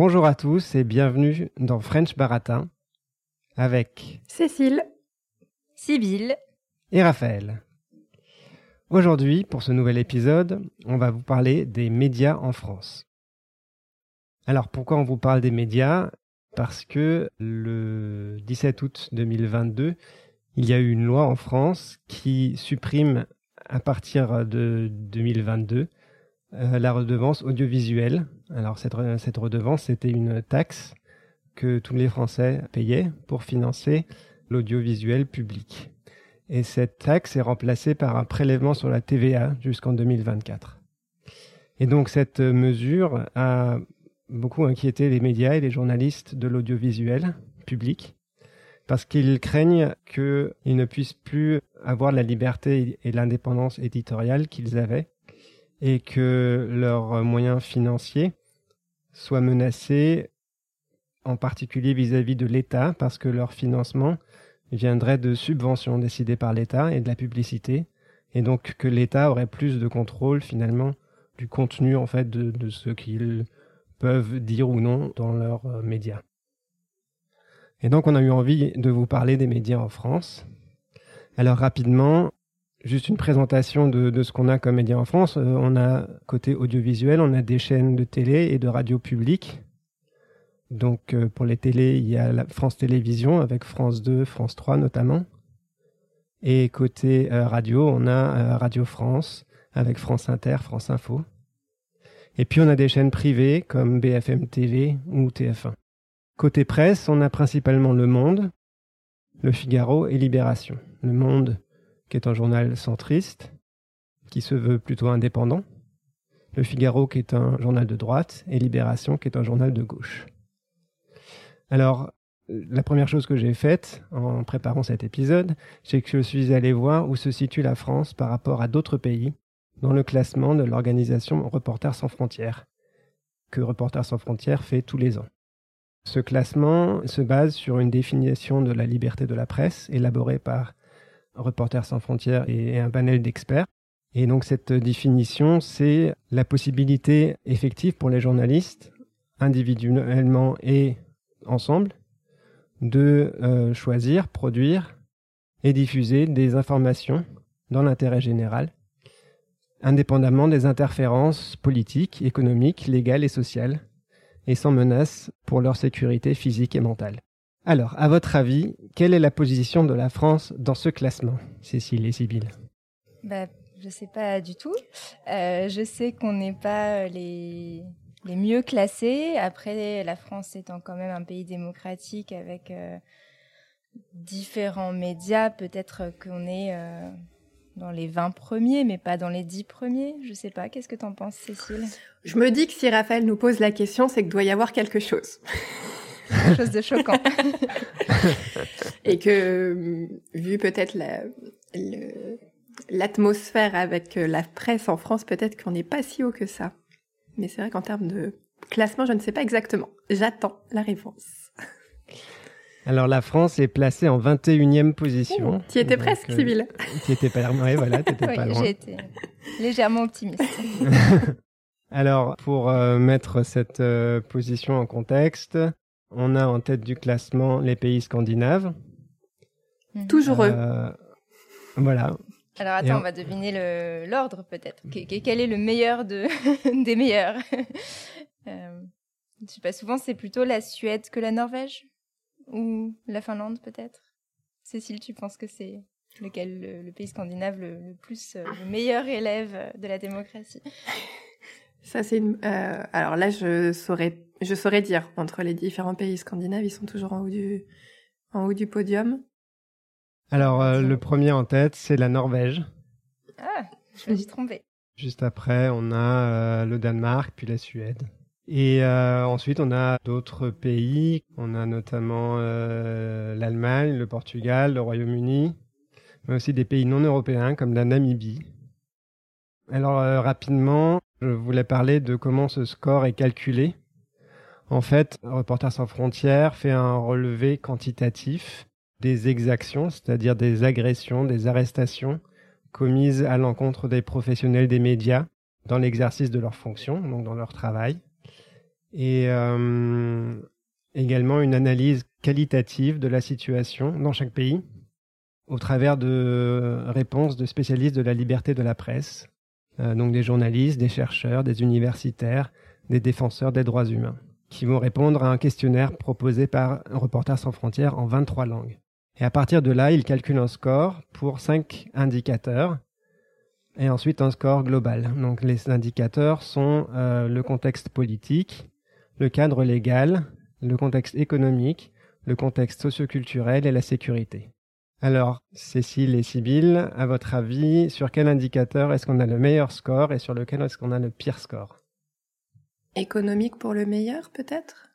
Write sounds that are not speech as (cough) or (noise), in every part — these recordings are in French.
Bonjour à tous et bienvenue dans French Baratin avec Cécile, Sibylle et Raphaël. Aujourd'hui, pour ce nouvel épisode, on va vous parler des médias en France. Alors pourquoi on vous parle des médias? Parce que le 17 août 2022, il y a eu une loi en France qui supprime à partir de 2022 euh, la redevance audiovisuelle. Alors cette, redevance, c'était une taxe que tous les Français payaient pour financer l'audiovisuel public. Et cette taxe est remplacée par un prélèvement sur la TVA jusqu'en 2024. Et donc cette mesure a beaucoup inquiété les médias et les journalistes de l'audiovisuel public parce qu'ils craignent qu'ils ne puissent plus avoir la liberté et l'indépendance éditoriale qu'ils avaient et que leurs moyens financiers soient menacés, en particulier vis-à-vis de l'État, parce que leur financement viendrait de subventions décidées par l'État et de la publicité, et donc que l'État aurait plus de contrôle finalement du contenu en fait de, ce qu'ils peuvent dire ou non dans leurs euh, médias. Et donc on a eu envie de vous parler des médias en France. Alors rapidement, juste une présentation de, ce qu'on a comme médias en France. Euh, on a côté audiovisuel, on a des chaînes de télé et de radio publique. Donc euh, pour les télés, il y a la France Télévisions avec France 2, France 3 notamment. Et côté euh, radio, on a Radio France avec France Inter, France Info. Et puis on a des chaînes privées comme BFM TV ou TF1. Côté presse, on a principalement Le Monde, Le Figaro et Libération. Le Monde qui est un journal centriste, qui se veut plutôt indépendant. Le Figaro, qui est un journal de droite, et Libération, qui est un journal de gauche. Alors, la première chose que j'ai faite en préparant cet épisode, c'est que je suis allé voir où se situe la France par rapport à d'autres pays dans le classement de l'organisation Reporters sans frontières, que Reporters sans frontières fait tous les ans. Ce classement se base sur une définition de la liberté de la presse élaborée par Reporters sans frontières et un panel d'experts. Et donc cette définition, c'est la possibilité effective pour les journalistes, individuellement et ensemble, de euh, choisir, produire et diffuser des informations dans l'intérêt général, indépendamment des interférences politiques, économiques, légales et sociales, et sans menace pour leur sécurité physique et mentale. Alors, à votre avis, quelle est la position de la France dans ce classement, Cécile et Sybille? Bah, Je ne sais pas du tout. Euh, je sais qu'on n'est pas les, les mieux classés. Après, la France étant quand même un pays démocratique avec euh, différents médias, peut-être qu'on est euh, dans les 20 premiers, mais pas dans les 10 premiers. Je ne sais pas. Qu'est-ce que tu en penses, Cécile? Je me dis que si Raphaël nous pose la question, c'est que doit y avoir quelque chose. (laughs) quelque chose de choquant. (laughs) et que, vu peut-être l'atmosphère avec euh, la presse en France, peut-être qu'on n'est pas si haut que ça. Mais c'est vrai qu'en termes de classement, je ne sais pas exactement. J'attends la réponse. Alors la France est placée en 21e position. Tu étais presque, civil. Tu étais pas, ouais, voilà, étais (laughs) pas loin. J'ai été légèrement optimiste. (laughs) Alors pour euh, mettre cette euh, position en contexte, on a en tête du classement les pays scandinaves. Mhm. Toujours eux. Euh, voilà. Alors attends, on... va deviner l'ordre peut-être. Quel est le meilleur de... (laughs) des meilleurs? (laughs) Euh, Je sais pas, souvent c'est plutôt la Suède que la Norvège? Ou la Finlande peut-être? Cécile, tu penses que c'est lequel le, pays scandinave le, plus, euh, le meilleur élève de la démocratie? Ça c'est euh, alors là je saurais je saurais dire entre les différents pays scandinaves, ils sont toujours en haut du, en haut du podium. Alors, euh, le premier en tête, c'est la Norvège. Ah, je me suis trompée. Juste après, on a euh, le Danemark, puis la Suède. Et euh, ensuite, on a d'autres pays. On a notamment l'Allemagne, le Portugal, le Royaume-Uni, mais aussi des pays non européens comme la Namibie. Alors, rapidement, je voulais parler de comment ce score est calculé. En fait, Reporters sans frontières fait un relevé quantitatif des exactions, c'est-à-dire des agressions, des arrestations commises à l'encontre des professionnels des médias dans l'exercice de leurs fonctions, donc dans leur travail. et euh, également une analyse qualitative de la situation dans chaque pays au travers de réponses de spécialistes de la liberté de la presse, euh, donc des journalistes, des chercheurs, des universitaires, des défenseurs des droits humains, qui vont répondre à un questionnaire proposé par Reporters sans frontières en 23 langues. Et à partir de là, ils calculent un score pour cinq indicateurs et ensuite un score global. Donc les indicateurs sont euh, le contexte politique, le cadre légal, le contexte économique, le contexte socioculturel et la sécurité. Alors, Cécile et Sybille, à votre avis, sur quel indicateur est-ce qu'on a le meilleur score et sur lequel est-ce qu'on a le pire score? Économique pour le meilleur, peut-être?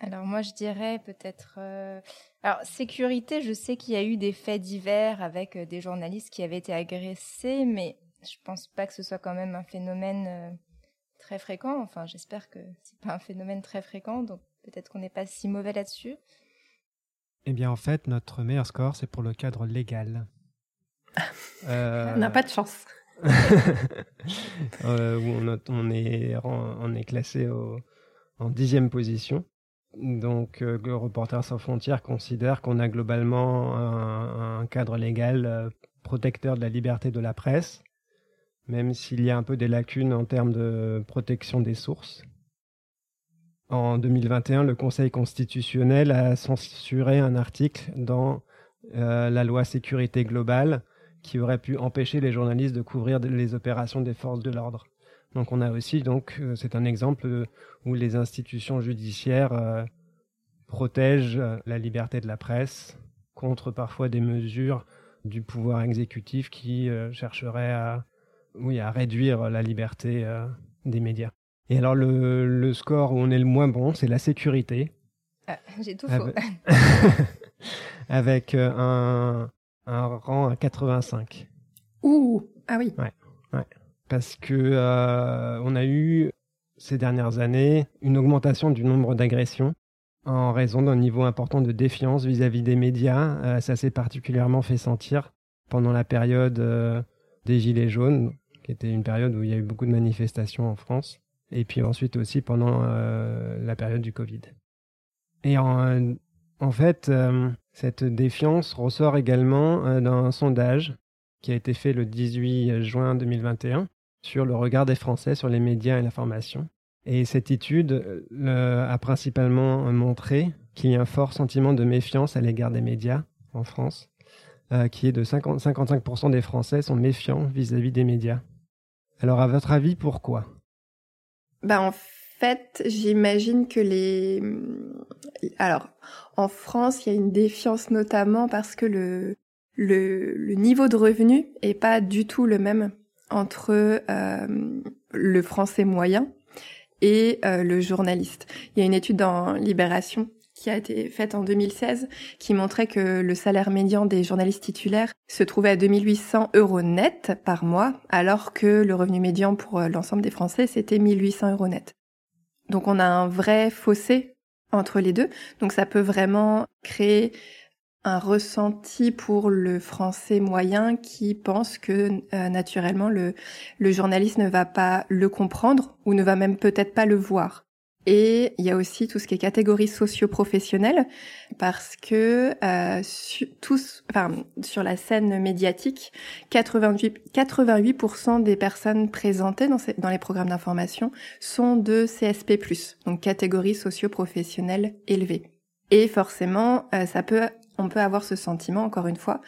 Alors moi, je dirais peut-être... Euh, alors, sécurité, je sais qu'il y a eu des faits divers avec euh, des journalistes qui avaient été agressés, mais je pense pas que ce soit quand même un phénomène euh, très fréquent. Enfin, j'espère que c'est pas un phénomène très fréquent, donc peut-être qu'on n'est pas si mauvais là-dessus. Eh bien, en fait, notre meilleur score, c'est pour le cadre légal. Euh, (laughs) on n'a pas de chance. (laughs) euh, on, on, est, on est classé au, en dixième position. Donc, euh, le Reporters sans frontières considère qu'on a globalement un, un cadre légal euh, protecteur de la liberté de la presse, même s'il y a un peu des lacunes en termes de protection des sources. En 2021, le Conseil constitutionnel a censuré un article dans euh, la loi sécurité globale qui aurait pu empêcher les journalistes de couvrir les opérations des forces de l'ordre. Donc on a aussi donc euh, c'est un exemple où les institutions judiciaires euh, protègent euh, la liberté de la presse contre parfois des mesures du pouvoir exécutif qui euh, chercheraient à oui à réduire la liberté euh, des médias. Et alors le, le, score où on est le moins bon, c'est la sécurité. Ah, J'ai tout faux. (laughs) Avec euh, un, un rang à 85. Ouh, ah oui. Ouais, ouais. Parce que euh, on a eu ces dernières années une augmentation du nombre d'agressions en raison d'un niveau important de défiance vis-à-vis -vis des médias. Euh, ça s'est particulièrement fait sentir pendant la période euh, des Gilets jaunes, qui était une période où il y a eu beaucoup de manifestations en France et puis ensuite aussi pendant euh, la période du Covid. Et en, fait, euh, cette défiance ressort également euh, d'un sondage qui a été fait le 18 juin 2021 sur le regard des Français sur les médias et l'information. Et cette étude a principalement montré qu'il y a un fort sentiment de méfiance à l'égard des médias en France, qui est de 50, 55% des Français sont méfiants vis-à-vis -vis des médias. Alors, à votre avis, pourquoi? Bah en fait, j'imagine que les alors en France, il y a une défiance notamment parce que le le, le niveau de revenu est pas du tout le même entre euh, le français moyen et euh, le journaliste. Il y a une étude dans Libération qui a été faite en 2016 qui montrait que le salaire médian des journalistes titulaires se trouvait à 2800 euros net par mois, alors que le revenu médian pour euh, l'ensemble des Français, c'était 1800 euros net. Donc on a un vrai fossé entre les deux. Donc ça peut vraiment créer un ressenti pour le français moyen qui pense que euh, naturellement le, le journaliste ne va pas le comprendre ou ne va même peut-être pas le voir. Et il y a aussi tout ce qui est catégorie socio-professionnelle, parce que euh, tous, enfin, sur la scène médiatique, 88, 88% des personnes présentées dans les programmes d'information sont de CSP+, donc catégorie socio-professionnelle élevée. Et forcément, euh, ça peut, on peut avoir ce sentiment, encore une fois,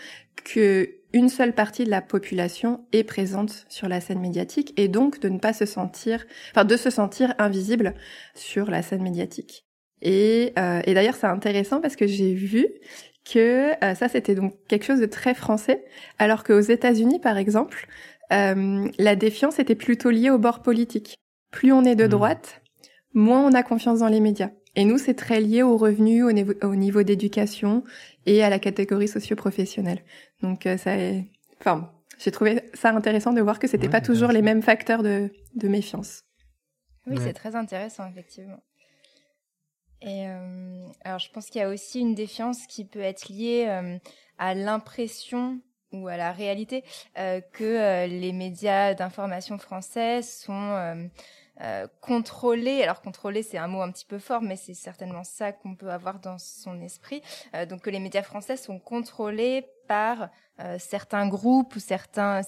que une seule partie de la population est présente sur la scène médiatique et donc de ne pas se sentir, enfin de se sentir invisible sur la scène médiatique. Et, euh, et d'ailleurs c'est intéressant parce que j'ai vu que euh, ça c'était donc quelque chose de très français, alors qu'aux États-Unis par exemple, euh, la défiance était plutôt liée au bord politique. Plus on est de droite, moins on a confiance dans les médias. Et nous, c'est très lié aux revenus, au niveau, au niveau d'éducation et à la catégorie socio-professionnelle. Donc euh, ça est... Enfin, j'ai trouvé ça intéressant de voir que c'était ouais, pas toujours les mêmes facteurs de, de méfiance. Oui, ouais. c'est très intéressant, effectivement. Et euh, alors, je pense qu'il y a aussi une défiance qui peut être liée euh, à l'impression ou à la réalité euh, que euh, les médias d'information français sont euh, contrôler, alors contrôler c'est un mot un petit peu fort, mais c'est certainement ça qu'on peut avoir dans son esprit, euh, donc que les médias français sont contrôlés par euh, certains groupes ou certains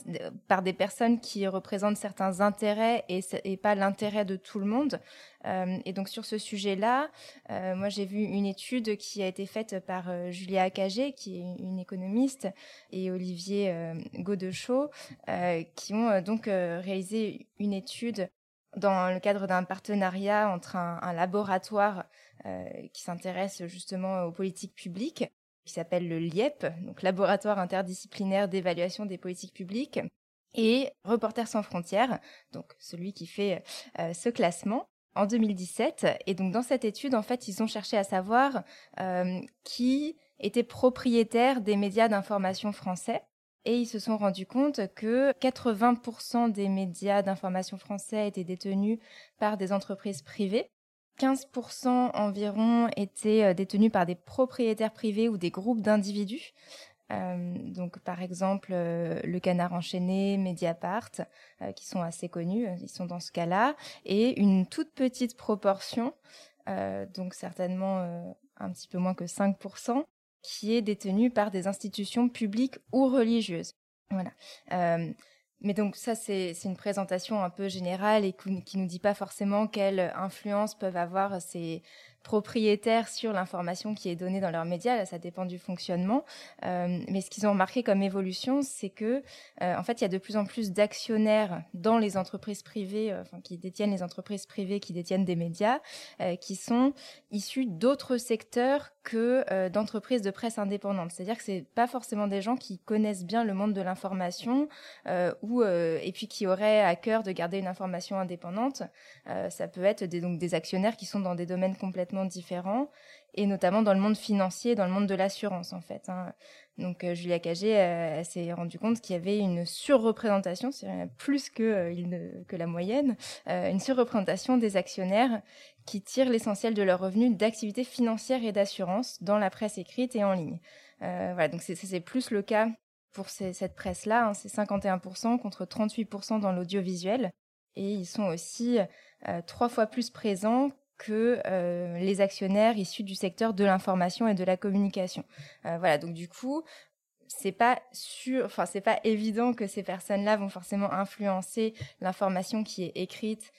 par des personnes qui représentent certains intérêts et, pas l'intérêt de tout le monde. Euh, et donc sur ce sujet-là, euh, moi j'ai vu une étude qui a été faite par Julia Acagé, qui est une économiste, et Olivier Godechaux, qui ont donc réalisé une étude dans le cadre d'un partenariat entre un, laboratoire euh, qui s'intéresse justement aux politiques publiques, qui s'appelle le LIEP, donc Laboratoire interdisciplinaire d'évaluation des politiques publiques, et Reporters sans frontières, donc celui qui fait euh, ce classement en 2017. Et donc dans cette étude, en fait, ils ont cherché à savoir euh, qui était propriétaire des médias d'information français. Et ils se sont rendus compte que 80% des médias d'information français étaient détenus par des entreprises privées. 15% environ étaient euh, détenus par des propriétaires privés ou des groupes d'individus. Euh, donc, par exemple, euh, le Canard enchaîné, Mediapart, qui sont assez connus, ils sont dans ce cas-là, et une toute petite proportion, donc certainement un petit peu moins que 5%, qui est détenue par des institutions publiques ou religieuses. Voilà. Euh, mais donc ça, c'est une présentation un peu générale et qui nous dit pas forcément quelle influence peuvent avoir ces, propriétaires sur l'information qui est donnée dans leurs médias. Là, ça dépend du fonctionnement. Euh, mais ce qu'ils ont remarqué comme évolution, c'est que, euh, en fait, il y a de plus en plus d'actionnaires dans les entreprises privées, enfin, qui détiennent les entreprises privées, qui détiennent des médias, qui sont issus d'autres secteurs que euh, d'entreprises de presse indépendantes. C'est-à-dire que c'est pas forcément des gens qui connaissent bien le monde de l'information ou et puis qui auraient à cœur de garder une information indépendante. ça peut être des, donc des actionnaires qui sont dans des domaines complètement différents, et notamment dans le monde financier, dans le monde de l'assurance en fait. Hein. Donc euh, Julia Cagé euh, s'est rendu compte qu'il y avait une surreprésentation, c'est plus que, euh, que la moyenne, une surreprésentation des actionnaires qui tirent l'essentiel de leurs revenus d'activités financières et d'assurance dans la presse écrite et en ligne. voilà, donc c'est plus le cas pour cette presse-là, hein, c'est 51% contre 38% dans l'audiovisuel. Et ils sont aussi trois fois plus présents que euh, les actionnaires issus du secteur de l'information et de la communication. Euh, voilà, donc du coup, c'est pas sûr, enfin c'est pas évident que ces personnes-là vont forcément influencer l'information qui est écrite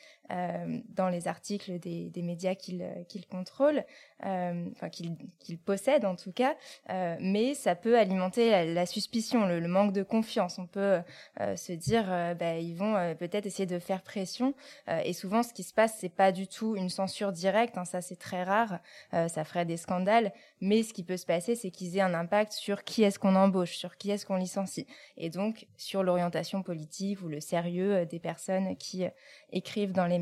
dans les articles des, médias qu'ils qu'ils contrôlent, euh, enfin qu'ils possèdent en tout cas, euh, mais ça peut alimenter la, suspicion, le, manque de confiance. On peut euh, se dire, euh, bah, ils vont euh, peut-être essayer de faire pression, et souvent ce qui se passe, c'est pas du tout une censure directe, hein, ça c'est très rare, ça ferait des scandales, mais ce qui peut se passer, c'est qu'ils aient un impact sur qui est-ce qu'on embauche, sur qui est-ce qu'on licencie, et donc sur l'orientation politique ou le sérieux des personnes qui écrivent dans les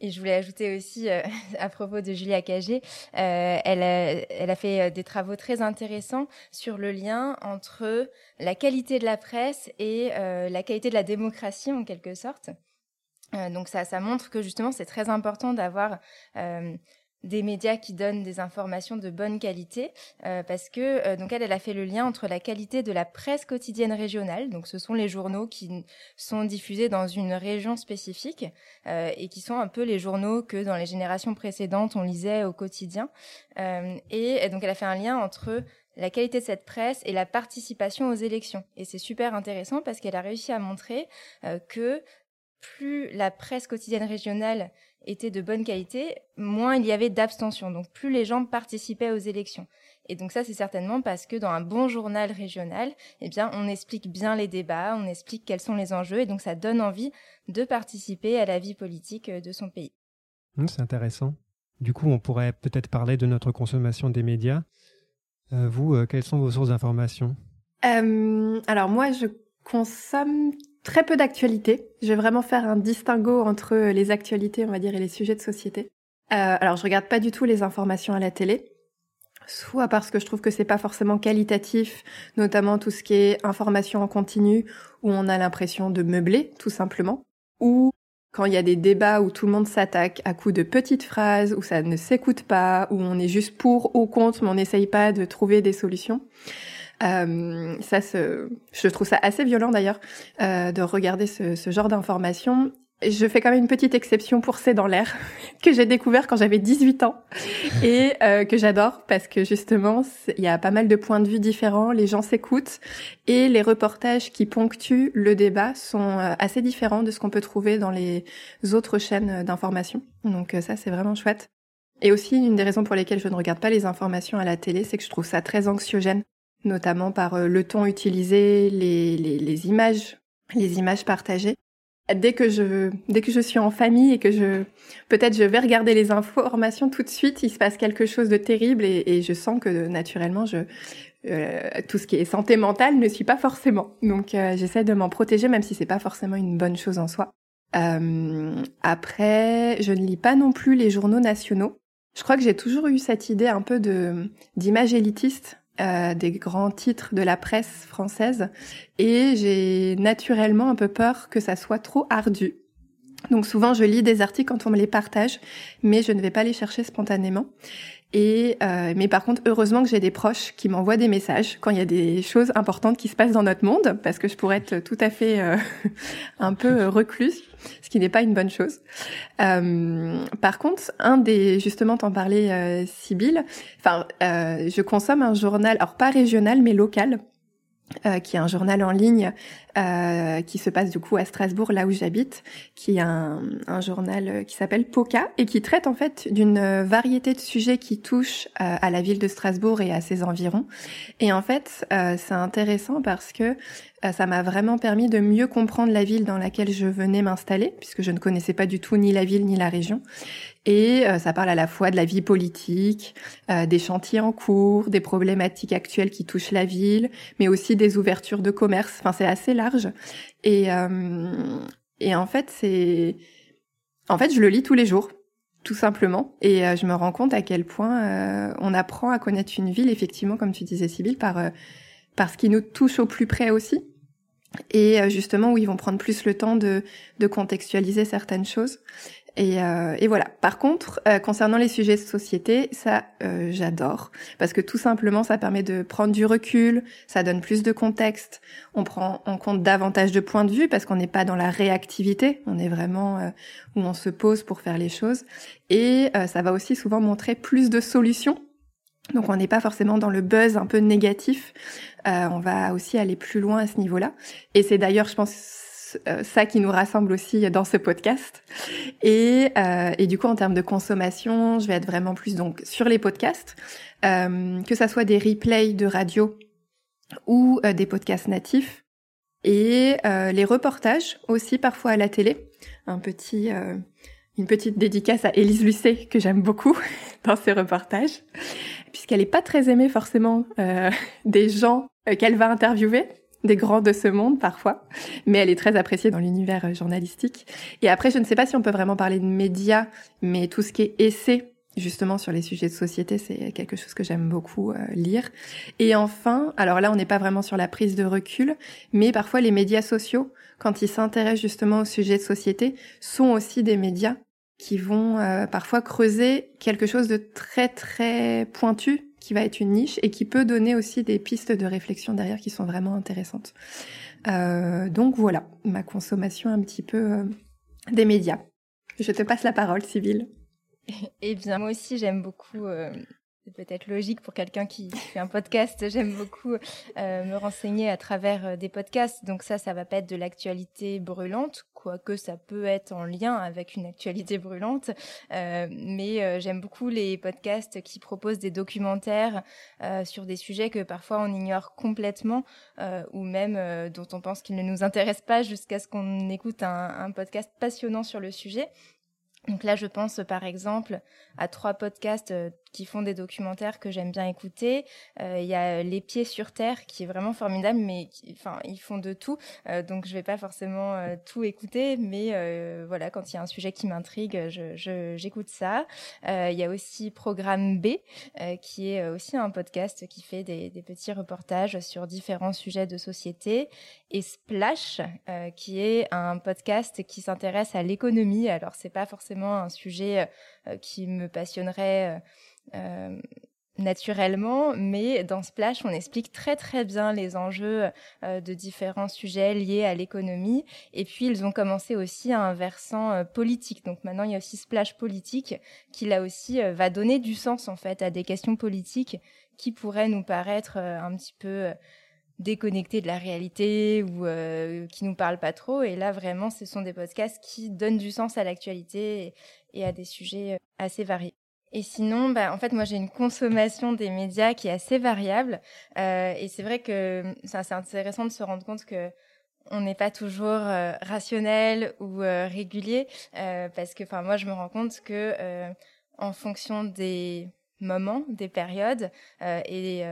Et je voulais ajouter aussi, euh, (laughs) à propos de Julia Cagé, euh, elle, a, fait euh, des travaux très intéressants sur le lien entre la qualité de la presse et la qualité de la démocratie, en quelque sorte. Donc ça montre que justement, c'est très important d'avoir des médias qui donnent des informations de bonne qualité euh, parce que euh, donc elle elle a fait le lien entre la qualité de la presse quotidienne régionale donc ce sont les journaux qui sont diffusés dans une région spécifique euh, et qui sont un peu les journaux que dans les générations précédentes on lisait au quotidien. Euh, et, donc elle a fait un lien entre la qualité de cette presse et la participation aux élections. Et c'est super intéressant parce qu'elle a réussi à montrer euh, que plus la presse quotidienne régionale était de bonne qualité, moins il y avait d'abstention. Donc plus les gens participaient aux élections. Et donc ça, c'est certainement parce que dans un bon journal régional, eh bien, on explique bien les débats, on explique quels sont les enjeux, et donc ça donne envie de participer à la vie politique de son pays. Mmh, c'est intéressant. Du coup, on pourrait peut-être parler de notre consommation des médias. Euh, vous, euh, quelles sont vos sources d'information euh, Alors moi, je consomme très peu d'actualités. Je vais vraiment faire un distinguo entre les actualités, on va dire, et les sujets de société. Euh, alors, je regarde pas du tout les informations à la télé, soit parce que je trouve que c'est pas forcément qualitatif, notamment tout ce qui est information en continu, où on a l'impression de meubler, tout simplement, ou quand il y a des débats où tout le monde s'attaque à coups de petites phrases, où ça ne s'écoute pas, où on est juste pour ou contre, mais on n'essaye pas de trouver des solutions. Euh, ça, je trouve ça assez violent d'ailleurs euh, de regarder ce, ce genre d'informations. je fais quand même une petite exception pour C'est dans l'air, (laughs) que j'ai découvert quand j'avais 18 ans (laughs) et euh, que j'adore parce que justement, il y a pas mal de points de vue différents, les gens s'écoutent et les reportages qui ponctuent le débat sont euh, assez différents de ce qu'on peut trouver dans les autres chaînes d'information. Donc euh, ça, c'est vraiment chouette. Et aussi, une des raisons pour lesquelles je ne regarde pas les informations à la télé, c'est que je trouve ça très anxiogène, notamment par le ton utilisé, les, les, images, les images partagées dès que je dès que je suis en famille et que je peut-être je vais regarder les informations tout de suite, il se passe quelque chose de terrible et, je sens que naturellement je euh, tout ce qui est santé mentale ne suit pas forcément. Donc euh, j'essaie de m'en protéger même si c'est pas forcément une bonne chose en soi. Euh, après, je ne lis pas non plus les journaux nationaux. Je crois que j'ai toujours eu cette idée un peu de d'image élitiste euh, des grands titres de la presse française et j'ai naturellement un peu peur que ça soit trop ardu. Donc souvent je lis des articles quand on me les partage, mais je ne vais pas les chercher spontanément. Et euh, mais par contre, heureusement que j'ai des proches qui m'envoient des messages quand il y a des choses importantes qui se passent dans notre monde, parce que je pourrais être tout à fait euh, (laughs) un peu recluse, ce qui n'est pas une bonne chose. Euh, par contre, un des justement, t'en parlais, euh, Sibylle. Enfin, euh, je consomme un journal, alors pas régional mais local, euh, qui est un journal en ligne euh, qui se passe du coup à Strasbourg, là où j'habite, qui est un, un journal euh, qui s'appelle POCA et qui traite en fait d'une variété de sujets qui touchent euh, à la ville de Strasbourg et à ses environs. Et en fait, euh, c'est intéressant parce que ça m'a vraiment permis de mieux comprendre la ville dans laquelle je venais m'installer, puisque je ne connaissais pas du tout ni la ville ni la région. Et euh, ça parle à la fois de la vie politique, euh, des chantiers en cours, des problématiques actuelles qui touchent la ville, mais aussi des ouvertures de commerce. Enfin, c'est assez large. Et, euh, et en fait, c'est, en fait, je le lis tous les jours, tout simplement. Et je me rends compte à quel point on apprend à connaître une ville, effectivement, comme tu disais, Sybille, par par ce qui nous touche au plus près aussi et justement où ils vont prendre plus le temps de, de contextualiser certaines choses. Et, euh, et, voilà. Par contre, euh, concernant les sujets de société, ça, euh, j'adore parce que tout simplement, ça permet de prendre du recul, ça donne plus de contexte, on prend en compte davantage de points de vue parce qu'on n'est pas dans la réactivité, on est vraiment euh, où on se pose pour faire les choses, et euh, ça va aussi souvent montrer plus de solutions. Donc on n'est pas forcément dans le buzz un peu négatif, euh, on va aussi aller plus loin à ce niveau-là. Et c'est d'ailleurs, je pense, euh, ça qui nous rassemble aussi dans ce podcast. Et, euh, et du coup, en termes de consommation, je vais être vraiment plus donc sur les podcasts, euh, que ça soit des replays de radio ou euh, des podcasts natifs, et euh, les reportages aussi parfois à la télé. Un petit, une petite dédicace à Élise Lucet que j'aime beaucoup (laughs) dans ses reportages, puisqu'elle n'est pas très aimée forcément (laughs) des gens qu'elle va interviewer des grands de ce monde parfois, mais elle est très appréciée dans l'univers euh, journalistique. Et après, je ne sais pas si on peut vraiment parler de médias, mais tout ce qui est essai justement sur les sujets de société, c'est quelque chose que j'aime beaucoup euh, lire. Et enfin, alors là, on n'est pas vraiment sur la prise de recul, mais parfois les médias sociaux, quand ils s'intéressent justement aux sujets de société, sont aussi des médias qui vont euh, parfois creuser quelque chose de très très pointu qui va être une niche et qui peut donner aussi des pistes de réflexion derrière qui sont vraiment intéressantes. Euh, donc voilà, ma consommation un petit peu euh, des médias. Je te passe la parole, Sybille. Eh bien, moi aussi, j'aime beaucoup euh, c'est peut-être logique pour quelqu'un qui fait un podcast. J'aime beaucoup euh, me renseigner à travers euh, des podcasts. Donc ça, ça va pas être de l'actualité brûlante, quoique ça peut être en lien avec une actualité brûlante. Euh, mais j'aime beaucoup les podcasts qui proposent des documentaires sur des sujets que parfois on ignore complètement ou même dont on pense qu'ils ne nous intéressent pas jusqu'à ce qu'on écoute un, un podcast passionnant sur le sujet. Donc là, je pense par exemple à trois podcasts qui font des documentaires que j'aime bien écouter. Euh, il y a Les Pieds sur Terre qui est vraiment formidable, mais enfin ils font de tout, euh, donc je vais pas forcément euh, tout écouter, mais euh, voilà quand il y a un sujet qui m'intrigue, j'écoute ça. Euh, il y a aussi Programme B qui est aussi un podcast qui fait des, des, petits reportages sur différents sujets de société et Splash qui est un podcast qui s'intéresse à l'économie. Alors c'est pas forcément un sujet qui me passionnerait euh, naturellement, mais dans Splash, on explique très très bien les enjeux euh, de différents sujets liés à l'économie. Et puis, ils ont commencé aussi un versant euh, politique. Donc maintenant, il y a aussi Splash politique qui là aussi euh, va donner du sens en fait à des questions politiques qui pourraient nous paraître un petit peu déconnectés de la réalité ou qui nous parlent pas trop. Et là, vraiment, ce sont des podcasts qui donnent du sens à l'actualité et à des sujets assez variés. Et sinon, bah, en fait, moi, j'ai une consommation des médias qui est assez variable. Euh, et c'est vrai que c'est intéressant de se rendre compte que on n'est pas toujours euh, rationnel ou euh, régulier, euh, parce que, enfin, moi, je me rends compte que euh, en fonction des moments, des périodes et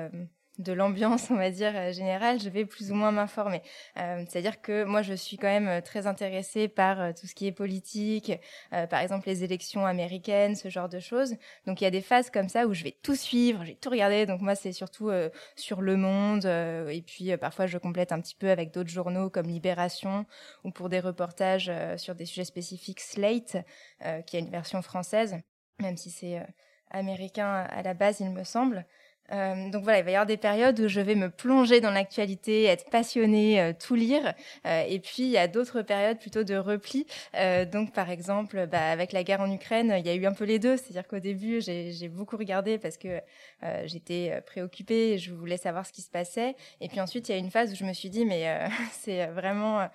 de l'ambiance, on va dire, euh, générale, je vais plus ou moins m'informer. Euh, C'est-à-dire que moi, je suis quand même euh, très intéressée par euh, tout ce qui est politique, euh, par exemple les élections américaines, ce genre de choses. Donc, il y a des phases comme ça où je vais tout suivre, j'ai tout regardé. Donc, moi, c'est surtout euh, sur Le Monde. et puis, parfois, je complète un petit peu avec d'autres journaux comme Libération ou pour des reportages sur des sujets spécifiques Slate, qui a une version française, même si c'est américain à la base, il me semble. Euh, donc voilà, il va y avoir des périodes où je vais me plonger dans l'actualité, être passionnée, euh, tout lire. Euh, et puis il y a d'autres périodes plutôt de repli. Euh, donc par exemple, bah, avec la guerre en Ukraine, il y a eu un peu les deux. C'est-à-dire qu'au début, j'ai beaucoup regardé parce que euh, j'étais préoccupée, et je voulais savoir ce qui se passait. Et puis ensuite, il y a une phase où je me suis dit, mais (laughs) c'est vraiment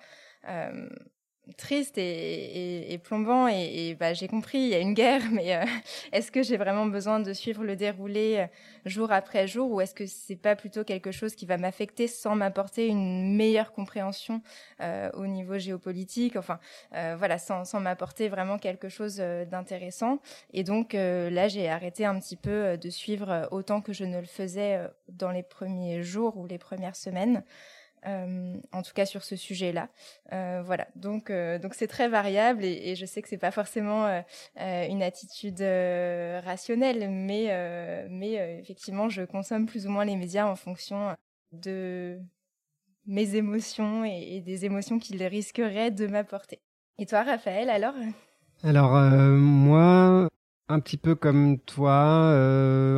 triste et, plombant et, bah, j'ai compris il y a une guerre (laughs) mais euh, est-ce que j'ai vraiment besoin de suivre le déroulé euh, jour après jour ou est-ce que c'est pas plutôt quelque chose qui va m'affecter sans m'apporter une meilleure compréhension euh, au niveau géopolitique enfin voilà sans, sans m'apporter vraiment quelque chose d'intéressant. Et donc là j'ai arrêté un petit peu de suivre autant que je ne le faisais dans les premiers jours ou les premières semaines euh, en tout cas sur ce sujet-là. Euh, voilà, donc euh, donc c'est très variable et, je sais que c'est pas forcément une attitude rationnelle, mais mais effectivement je consomme plus ou moins les médias en fonction de mes émotions et, des émotions qu'ils risqueraient de m'apporter. Et toi, Raphaël, alors? Alors moi, un petit peu comme toi,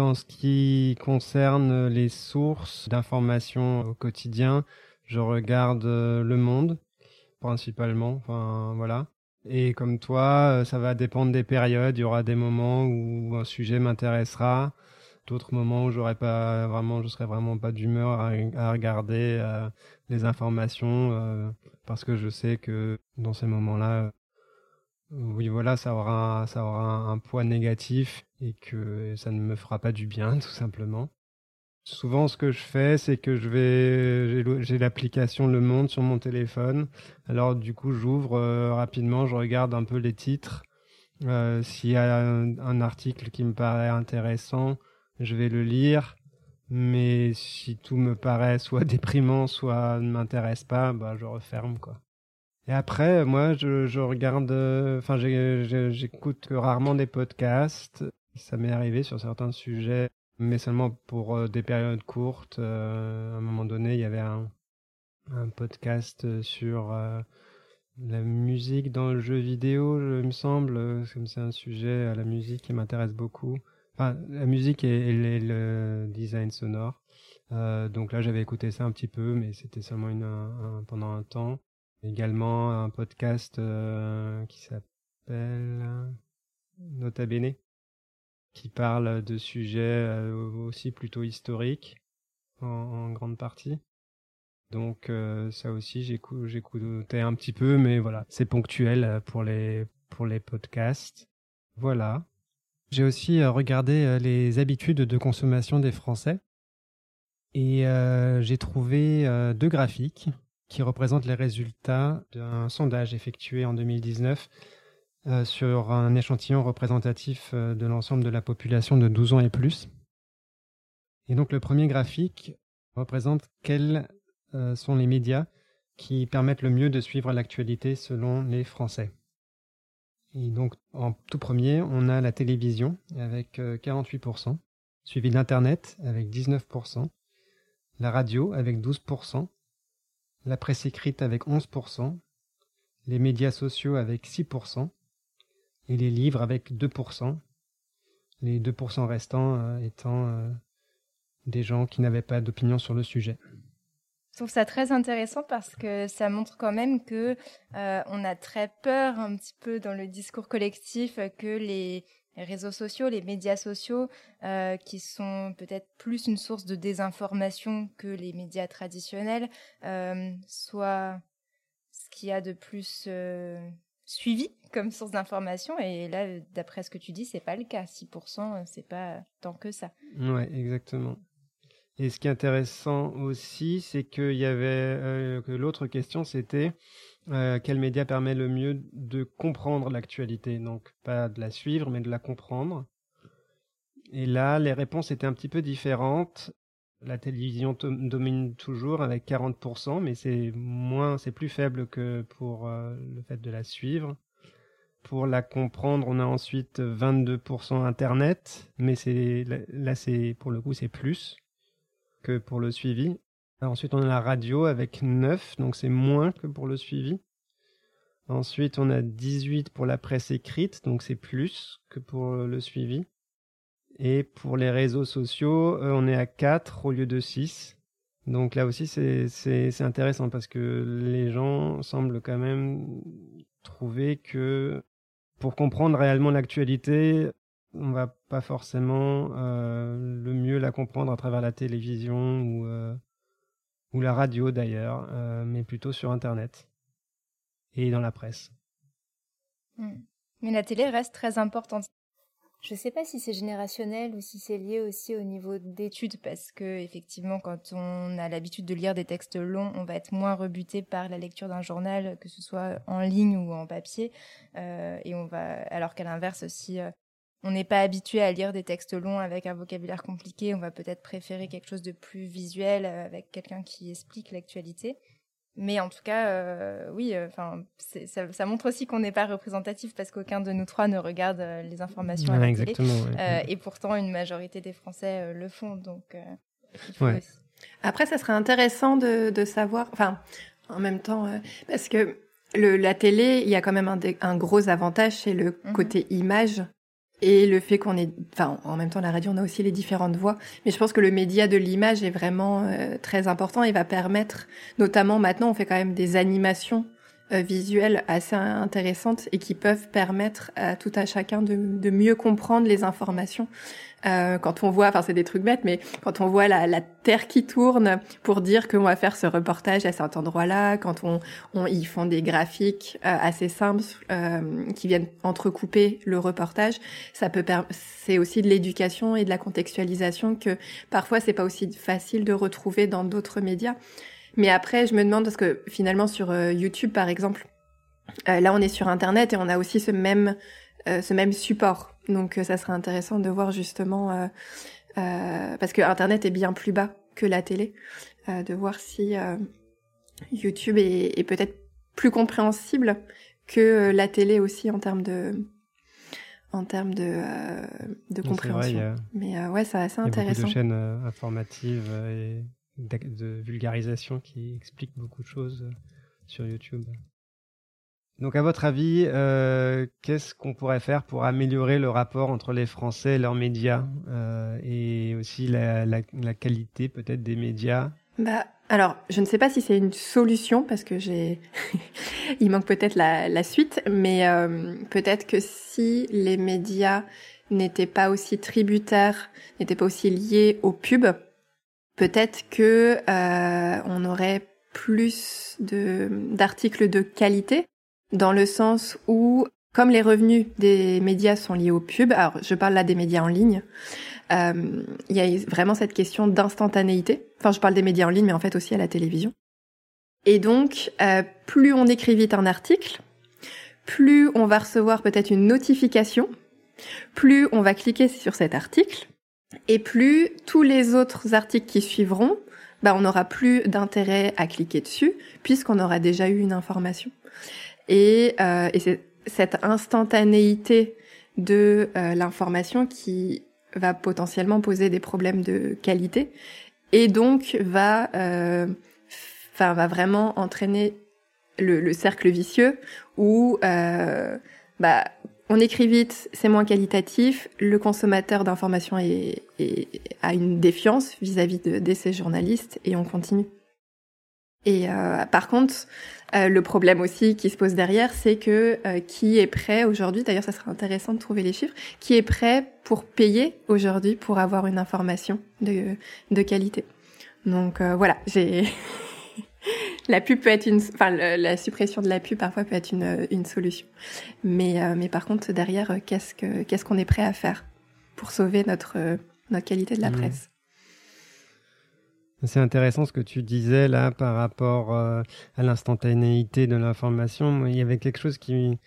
en ce qui concerne les sources d'informations au quotidien, je regarde euh, Le Monde, principalement. Enfin, voilà. Et comme toi, euh, ça va dépendre des périodes. Il y aura des moments où un sujet m'intéressera, d'autres moments où j'aurais pas vraiment, je serais vraiment pas d'humeur à, regarder euh, les informations parce que je sais que dans ces moments-là, oui, voilà, ça aura, ça aura un, un poids négatif et que ça ne me fera pas du bien, (laughs) tout simplement. Souvent, ce que je fais, c'est que je vais, j'ai l'application Le Monde sur mon téléphone. Alors, du coup, j'ouvre euh, rapidement, je regarde un peu les titres. Euh, S'il y a un, article qui me paraît intéressant, je vais le lire. Mais si tout me paraît soit (laughs) déprimant, soit ne m'intéresse pas, bah, je referme, quoi. Et après, moi, je, je regarde, euh, enfin, j'écoute rarement des podcasts. Ça m'est arrivé sur certains sujets mais seulement pour euh, des périodes courtes. Euh, à un moment donné, il y avait un, podcast sur euh, la musique dans le jeu vidéo, il me semble, comme c'est un sujet, la musique qui m'intéresse beaucoup. Enfin, la musique et, le design sonore. Donc là, j'avais écouté ça un petit peu, mais c'était seulement une, un, un, pendant un temps. Également un podcast qui s'appelle Nota Bene, qui parle de sujets euh, aussi plutôt historiques en, grande partie. Donc euh, ça aussi j'écoutais un petit peu, mais voilà, c'est ponctuel euh, pour les podcasts. Voilà. J'ai aussi regardé les habitudes de consommation des Français et j'ai trouvé deux graphiques qui représentent les résultats d'un sondage effectué en 2019 euh, sur un échantillon représentatif euh, de l'ensemble de la population de 12 ans et plus. Et donc le premier graphique représente quels euh, sont les médias qui permettent le mieux de suivre l'actualité selon les Français. Et donc en tout premier, on a la télévision avec 48%, suivi d'Internet avec 19%, la radio avec 12%, la presse écrite avec 11%, les médias sociaux avec 6%, et les livres avec 2%, les 2% restants euh, étant euh, des gens qui n'avaient pas d'opinion sur le sujet. Je trouve ça très intéressant parce que ça montre quand même que euh, on a très peur un petit peu dans le discours collectif que les réseaux sociaux, les médias sociaux, qui sont peut-être plus une source de désinformation que les médias traditionnels, soient ce qu'il y a de plus suivi comme source d'information. Et là, d'après ce que tu dis, c'est pas le cas. 6%, c'est pas tant que ça. Ouais, exactement. Et ce qui est intéressant aussi, c'est qu'il y avait euh, que l'autre question, c'était euh, quel média permet le mieux de comprendre l'actualité, donc pas de la suivre, mais de la comprendre. Et là, les réponses étaient un petit peu différentes. La télévision domine toujours avec 40%, mais c'est moins, c'est plus faible que pour euh, le fait de la suivre. Pour la comprendre, on a ensuite 22% Internet, mais c'est là, c'est pour le coup, c'est plus que pour le suivi. ensuite, on a la radio avec 9, donc c'est moins que pour le suivi. Ensuite, on a 18 pour la presse écrite, donc c'est plus que pour le suivi. Et pour les réseaux sociaux, euh, on est à 4 au lieu de 6. Donc là aussi, c'est intéressant parce que les gens semblent quand même trouver que pour comprendre réellement l'actualité, on va pas forcément euh, le mieux la comprendre à travers la télévision ou, euh, ou la radio d'ailleurs, mais plutôt sur Internet et dans la presse. Hmm. Mais la télé reste très importante. Je ne sais pas si c'est générationnel ou si c'est lié aussi au niveau d'études, parce que effectivement, quand on a l'habitude de lire des textes longs, on va être moins rebuté par la lecture d'un journal, que ce soit en ligne ou en papier, et on va, alors qu'à l'inverse, aussi on n'est pas habitué à lire des textes longs avec un vocabulaire compliqué, on va peut-être préférer quelque chose de plus visuel euh, avec quelqu'un qui explique l'actualité. Mais en tout cas, euh, oui, euh, enfin, ça, montre aussi qu'on n'est pas représentatif parce qu'aucun de nous trois ne regarde les informations à la télé. Et pourtant, une majorité des Français le font. Donc, après, ça serait intéressant de, savoir, enfin, en même temps, parce que le, la télé, il y a quand même un, gros avantage, c'est le mhm. côté image et le fait qu'on est, enfin, en même temps, la radio, on a aussi les différentes voix. Mais je pense que le média de l'image est vraiment euh, très important et va permettre, notamment maintenant, on fait quand même des animations visuelles assez intéressantes et qui peuvent permettre à tout à chacun de, de mieux comprendre les informations euh, quand on voit, enfin c'est des trucs bêtes, mais quand on voit la, la terre qui tourne pour dire qu'on va faire ce reportage à cet endroit-là, quand on, on ils font des graphiques euh, assez simples euh, qui viennent entrecouper le reportage, ça peut c'est aussi de l'éducation et de la contextualisation que parfois c'est pas aussi facile de retrouver dans d'autres médias. Mais après, je me demande parce que finalement sur euh, YouTube par exemple, là on est sur Internet et on a aussi ce même ce même support donc euh, ça serait intéressant de voir justement, euh, euh, parce que Internet est bien plus bas que la télé, de voir si YouTube est, peut-être plus compréhensible que la télé aussi en termes de en termes de, de compréhension. Mais ouais, c'est assez intéressant. Il y a beaucoup de chaînes informatives et de vulgarisation qui expliquent beaucoup de choses sur YouTube. Donc, à votre avis, euh, qu'est-ce qu'on pourrait faire pour améliorer le rapport entre les Français et leurs médias euh, et aussi la, la, la qualité peut-être des médias? Bah, alors, je ne sais pas si c'est une solution parce que j'ai, (laughs) il manque peut-être la, la, suite, mais euh, peut-être que si les médias n'étaient pas aussi tributaires, n'étaient pas aussi liés aux pubs, peut-être que euh, on aurait plus de d'articles de qualité dans le sens où, comme les revenus des médias sont liés aux pubs, alors je parle là des médias en ligne, euh, il y a vraiment cette question d'instantanéité. Enfin, je parle des médias en ligne, mais en fait aussi à la télévision. Et donc, euh, plus on écrit vite un article, plus on va recevoir peut-être une notification, plus on va cliquer sur cet article, et plus tous les autres articles qui suivront, bah, on n'aura plus d'intérêt à cliquer dessus, puisqu'on aura déjà eu une information. Et, euh, et c'est cette instantanéité de euh, l'information qui va potentiellement poser des problèmes de qualité et donc va, euh, va vraiment entraîner le, le cercle vicieux où, euh, bah, on écrit vite, c'est moins qualitatif. Le consommateur d'informations est, a une défiance vis-à-vis de, ces journalistes et on continue. Et euh, par contre, euh, le problème aussi qui se pose derrière, c'est que euh, qui est prêt aujourd'hui, d'ailleurs ça serait intéressant de trouver les chiffres, qui est prêt pour payer aujourd'hui pour avoir une information de, de qualité. Donc voilà, j'ai (laughs) la pub peut être une, enfin la suppression de la pub parfois peut être une, une solution. Mais euh, mais par contre derrière euh, qu'est-ce que qu'est-ce qu'on est prêt à faire pour sauver notre euh, notre qualité de la mmh. presse? C'est intéressant ce que tu disais là par rapport à l'instantanéité de l'information. Il y avait quelque chose qui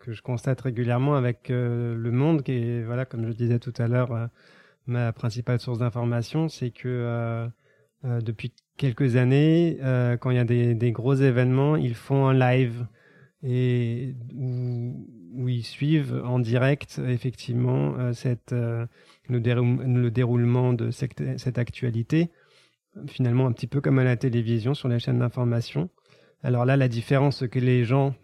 que je constate régulièrement avec le monde qui est voilà comme je disais tout à l'heure ma principale source d'information, c'est que depuis quelques années, euh, quand il y a des, gros événements, ils font un live et où, ils suivent en direct effectivement euh, cette, euh, le, le, déroulement de cette, cette, actualité, finalement un petit peu comme à la télévision sur les chaînes d'information. Alors là, la différence, c'est que les gens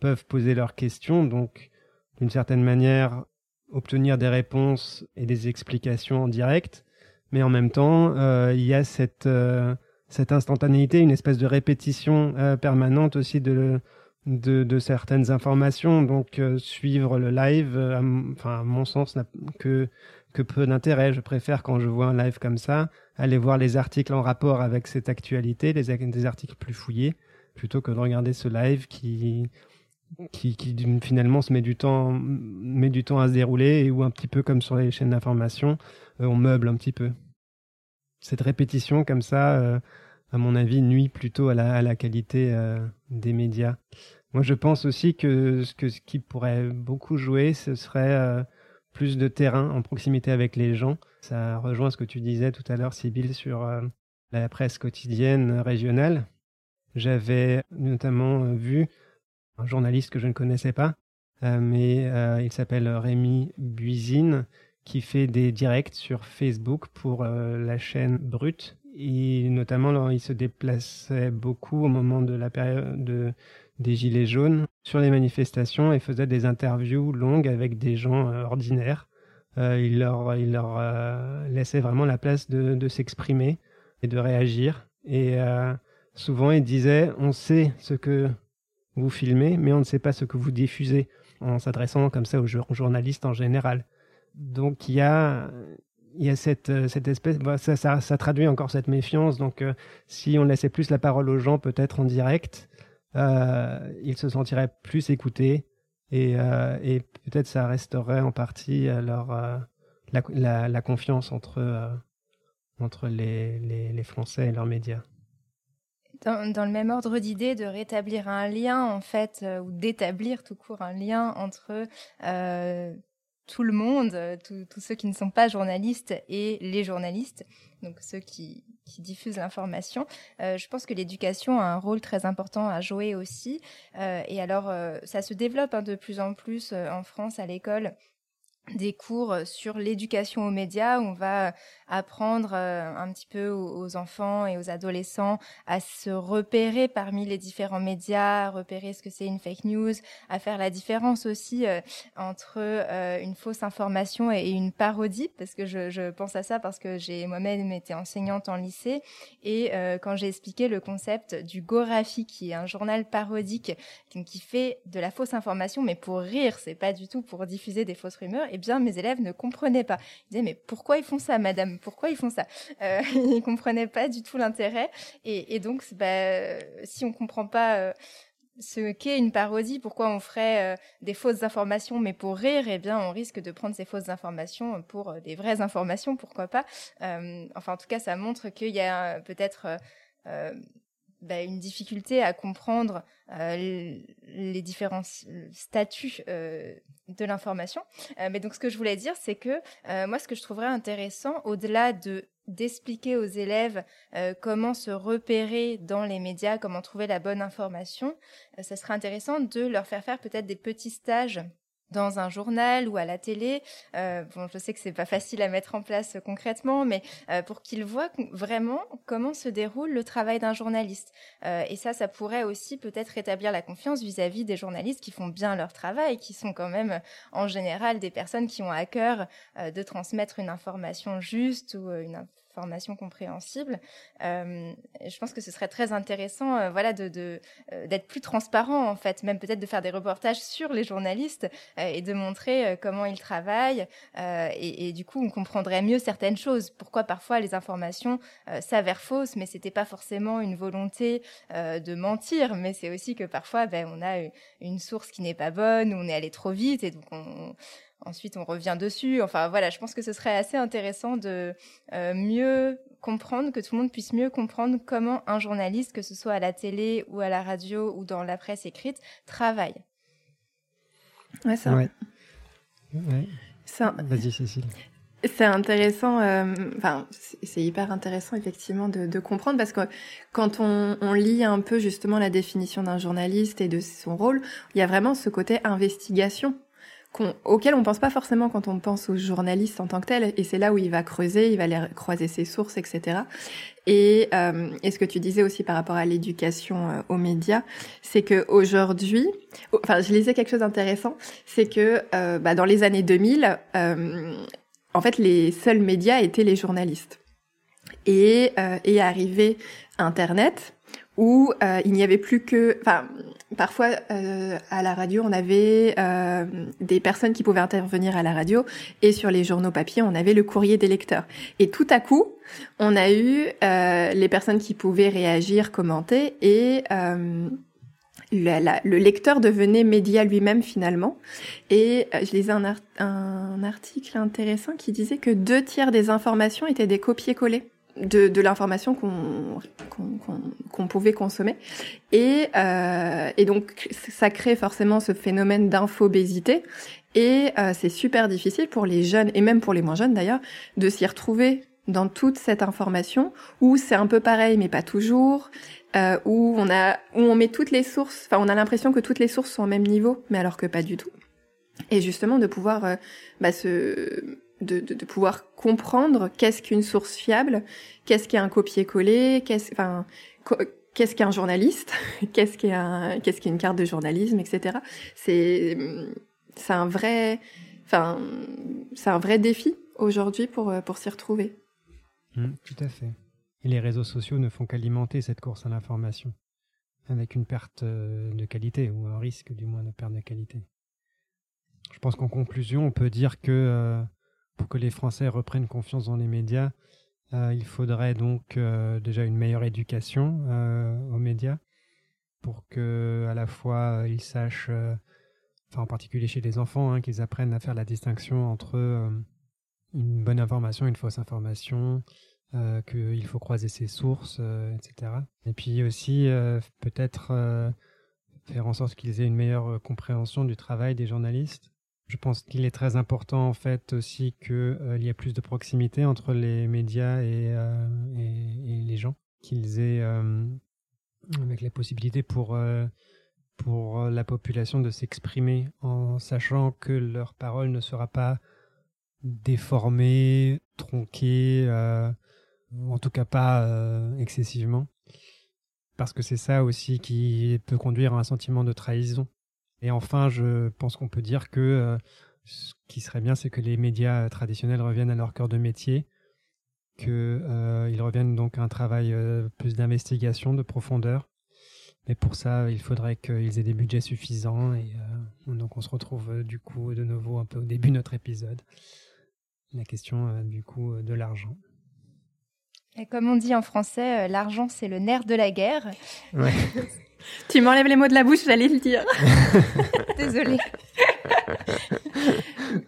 peuvent poser leurs questions, donc d'une certaine manière obtenir des réponses et des explications en direct, mais en même temps, il y a cette cette instantanéité, une espèce de répétition euh, permanente aussi de, de, certaines informations. Donc euh, suivre le live, euh, enfin à mon sens, n'a que, que peu d'intérêt. Je préfère quand je vois un live comme ça, aller voir les articles en rapport avec cette actualité, les, des articles plus fouillés, plutôt que de regarder ce live qui, qui, qui, finalement se met du temps met du temps à se dérouler et ou un petit peu comme sur les chaînes d'information on meuble un petit peu cette répétition comme ça, à mon avis, nuit plutôt à la, qualité euh, des médias. Moi, je pense aussi que ce, qui pourrait beaucoup jouer, ce serait euh, plus de terrain en proximité avec les gens. Ça rejoint ce que tu disais tout à l'heure, Sybille, sur la presse quotidienne régionale. J'avais notamment vu un journaliste que je ne connaissais pas, mais il s'appelle Rémi Buisine, qui fait des directs sur Facebook pour euh, la chaîne Brut. Et notamment, il se déplaçait beaucoup au moment de la période de, des Gilets jaunes sur les manifestations et faisait des interviews longues avec des gens euh, ordinaires. Euh, il leur, il leur laissait vraiment la place de, de s'exprimer et de réagir. Et souvent, il disait, on sait ce que vous filmez, mais on ne sait pas ce que vous diffusez, en s'adressant comme ça aux journalistes en général. Donc il y a il y a cette, euh, cette espèce, bah, ça, ça, traduit encore cette méfiance. Donc, euh, si on laissait plus la parole aux gens, peut-être en direct, euh, ils se sentiraient plus écoutés et, et peut-être ça resterait en partie leur, la, la, la, confiance entre, entre les, les, les, Français et leurs médias. Dans, dans le même ordre d'idée, de rétablir un lien, en fait, ou d'établir tout court un lien entre tout le monde, euh, tous ceux qui ne sont pas journalistes et les journalistes, donc ceux qui, qui diffusent l'information. Euh, je pense que l'éducation a un rôle très important à jouer aussi. Euh, et alors, euh, ça se développe hein, de plus en plus euh, en France à l'école des cours sur l'éducation aux médias. Où on va apprendre euh, un petit peu aux, enfants et aux adolescents à se repérer parmi les différents médias, à repérer ce que c'est une fake news, à faire la différence aussi euh, entre euh, une fausse information et, une parodie, parce que je, pense à ça parce que j'ai moi-même été enseignante en lycée. Et quand j'ai expliqué le concept du Gorafi, qui est un journal parodique qui fait de la fausse information, mais pour rire, c'est pas du tout pour diffuser des fausses rumeurs, eh bien mes élèves ne comprenaient pas. Ils disaient mais pourquoi ils font ça, madame? Pourquoi ils font ça? Euh, (laughs) Ils comprenaient pas du tout l'intérêt. Et, donc, bah, si on comprend pas euh, ce qu'est une parodie, pourquoi on ferait euh, des fausses informations, mais pour rire, eh bien, on risque de prendre ces fausses informations pour euh, des vraies informations, pourquoi pas. enfin, en tout cas, ça montre qu'il y a peut-être bah, une difficulté à comprendre euh, les différents statuts euh, de l'information. Euh, mais donc ce que je voulais dire, c'est que moi, ce que je trouverais intéressant, au-delà de d'expliquer aux élèves comment se repérer dans les médias, comment trouver la bonne information, ça serait intéressant de leur faire faire peut-être des petits stages dans un journal ou à la télé. Euh, bon, je sais que c'est pas facile à mettre en place concrètement, mais euh, pour qu'ils voient vraiment comment se déroule le travail d'un journaliste. Euh, et ça, ça pourrait aussi peut-être rétablir la confiance vis-à-vis des journalistes qui font bien leur travail, qui sont quand même en général des personnes qui ont à cœur de transmettre une information juste ou une formation compréhensible. Euh, je pense que ce serait très intéressant, euh, voilà, de euh, d'être plus transparent en fait, même peut-être de faire des reportages sur les journalistes et de montrer comment ils travaillent. Et, et, du coup, on comprendrait mieux certaines choses. Pourquoi parfois les informations s'avèrent fausses, mais c'était pas forcément une volonté de mentir, mais c'est aussi que parfois, ben, on a une source qui n'est pas bonne, ou on est allé trop vite, et donc on, Ensuite, on revient dessus. Enfin, voilà, je pense que ce serait assez intéressant de euh, mieux comprendre, que tout le monde puisse mieux comprendre comment un journaliste, que ce soit à la télé ou à la radio ou dans la presse écrite, travaille. Ouais, ça. Ouais. Vas-y, Cécile. C'est intéressant, euh, enfin, c'est hyper intéressant effectivement de, comprendre parce que quand on, on, lit un peu justement la définition d'un journaliste et de son rôle, il y a vraiment ce côté investigation auquel on pense pas forcément quand on pense aux journalistes en tant que tel. Et c'est là où il va creuser, il va aller croiser ses sources, etc. Et, euh, et ce que tu disais aussi par rapport à l'éducation euh, aux médias, c'est que aujourd'hui, enfin, je lisais quelque chose d'intéressant, c'est que euh, bah, dans les années 2000, euh, en fait, les seuls médias étaient les journalistes. Et est arrivé Internet, où il n'y avait plus que, enfin, parfois euh, à la radio, on avait euh, des personnes qui pouvaient intervenir à la radio, et sur les journaux papier, on avait le courrier des lecteurs. Et tout à coup, on a eu les personnes qui pouvaient réagir, commenter, et le lecteur devenait média lui-même finalement. Et je lisais un, un article intéressant qui disait que deux tiers des informations étaient des copier-coller de, de l'information qu'on qu'on pouvait consommer. Et, euh, et donc, ça crée forcément ce phénomène d'infobésité. Et euh, c'est super difficile pour les jeunes, et même pour les moins jeunes d'ailleurs, de s'y retrouver dans toute cette information, où c'est un peu pareil, mais pas toujours, euh, où on a, où on met toutes les sources, enfin on a l'impression que toutes les sources sont au même niveau, mais alors que pas du tout. Et justement de pouvoir euh, bah, se de, pouvoir comprendre qu'est-ce qu'une source fiable, qu'est-ce qu'un copier-coller, qu'est-ce, enfin, qu'est-ce qu'un journaliste, (laughs) qu'est-ce qu'est-ce qu'une carte de journalisme, etc. C'est, c'est un vrai, enfin, c'est un vrai défi aujourd'hui pour pour s'y retrouver. Mmh, tout à fait. Et les réseaux sociaux ne font qu'alimenter cette course à l'information, avec une perte euh, de qualité ou un risque du moins de perte de qualité. Je pense qu'en conclusion, on peut dire que euh, pour que les Français reprennent confiance dans les médias, euh, il faudrait donc euh, déjà une meilleure éducation euh, aux médias pour que à la fois ils sachent, en particulier chez les enfants, hein, qu'ils apprennent à faire la distinction entre une bonne information et une fausse information, qu'il faut croiser ses sources, etc. Et puis aussi peut-être faire en sorte qu'ils aient une meilleure compréhension du travail des journalistes je pense qu'il est très important en fait aussi qu'il euh, y ait plus de proximité entre les médias et, euh, et, les gens, qu'ils aient euh, avec la possibilité pour pour la population de s'exprimer en sachant que leur parole ne sera pas déformée, tronquée, ou en tout cas pas excessivement, parce que c'est ça aussi qui peut conduire à un sentiment de trahison et enfin, je pense qu'on peut dire que euh, ce qui serait bien, c'est que les médias traditionnels reviennent à leur cœur de métier, qu'ils euh, reviennent donc à un travail euh, plus d'investigation, de profondeur. Mais pour ça, il faudrait qu'ils aient des budgets suffisants. Et donc, on se retrouve du coup de nouveau un peu au début de notre épisode. La question du coup de l'argent. Et comme on dit en français, l'argent c'est le nerf de la guerre. Ouais. (laughs) Tu m'enlèves les mots de la bouche, j'allais le dire. (laughs) Désolée.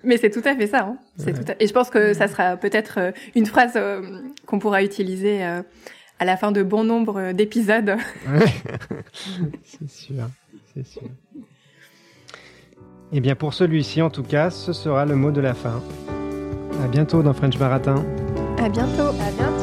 Mais c'est tout à fait ça. Hein. C'est tout Et je pense que ça sera peut-être euh, une phrase euh, qu'on pourra utiliser euh, à la fin de bon nombre d'épisodes. (laughs) c'est sûr, c'est sûr. Et eh bien pour celui-ci, en tout cas, ce sera le mot de la fin. À bientôt dans French Baratin. À bientôt. À bientôt.